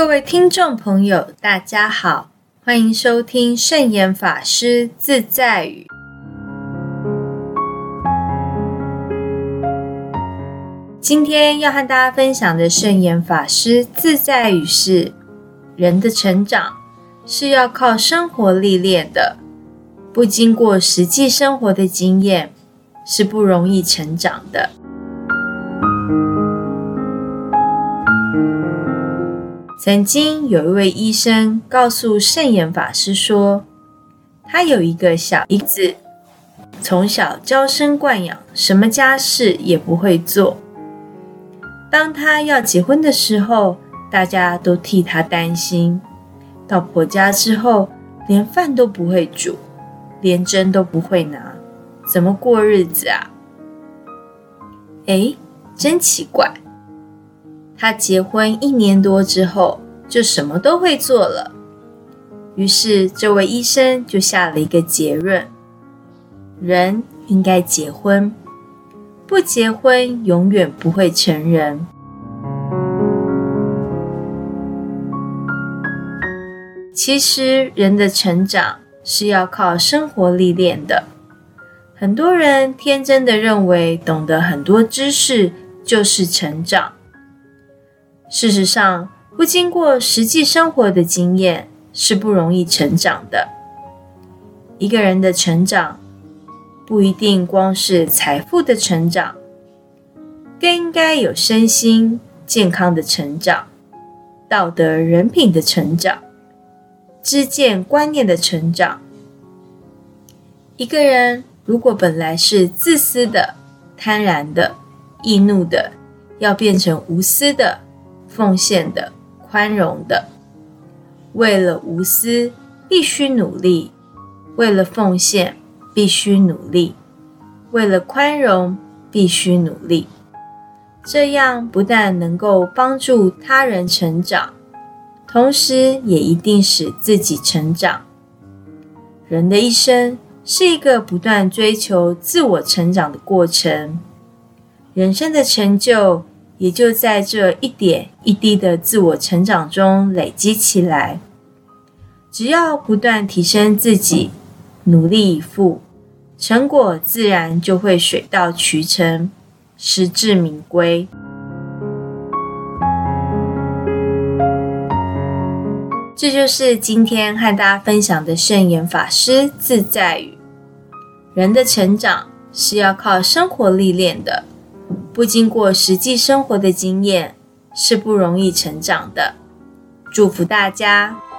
各位听众朋友，大家好，欢迎收听圣严法师自在语。今天要和大家分享的圣严法师自在语是：人的成长是要靠生活历练的，不经过实际生活的经验是不容易成长的。曾经有一位医生告诉圣严法师说，他有一个小姨子，从小娇生惯养，什么家事也不会做。当他要结婚的时候，大家都替他担心。到婆家之后，连饭都不会煮，连针都不会拿，怎么过日子啊？哎，真奇怪。他结婚一年多之后，就什么都会做了。于是，这位医生就下了一个结论：人应该结婚，不结婚永远不会成人。其实，人的成长是要靠生活历练的。很多人天真的认为，懂得很多知识就是成长。事实上，不经过实际生活的经验是不容易成长的。一个人的成长不一定光是财富的成长，更应该有身心健康的成长、道德人品的成长、知见观念的成长。一个人如果本来是自私的、贪婪的、易怒的，要变成无私的。奉献的、宽容的，为了无私必须努力；为了奉献必须努力；为了宽容必须努力。这样不但能够帮助他人成长，同时也一定使自己成长。人的一生是一个不断追求自我成长的过程，人生的成就。也就在这一点一滴的自我成长中累积起来。只要不断提升自己，努力以赴，成果自然就会水到渠成，实至名归。这就是今天和大家分享的圣严法师自在语：人的成长是要靠生活历练的。不经过实际生活的经验是不容易成长的。祝福大家。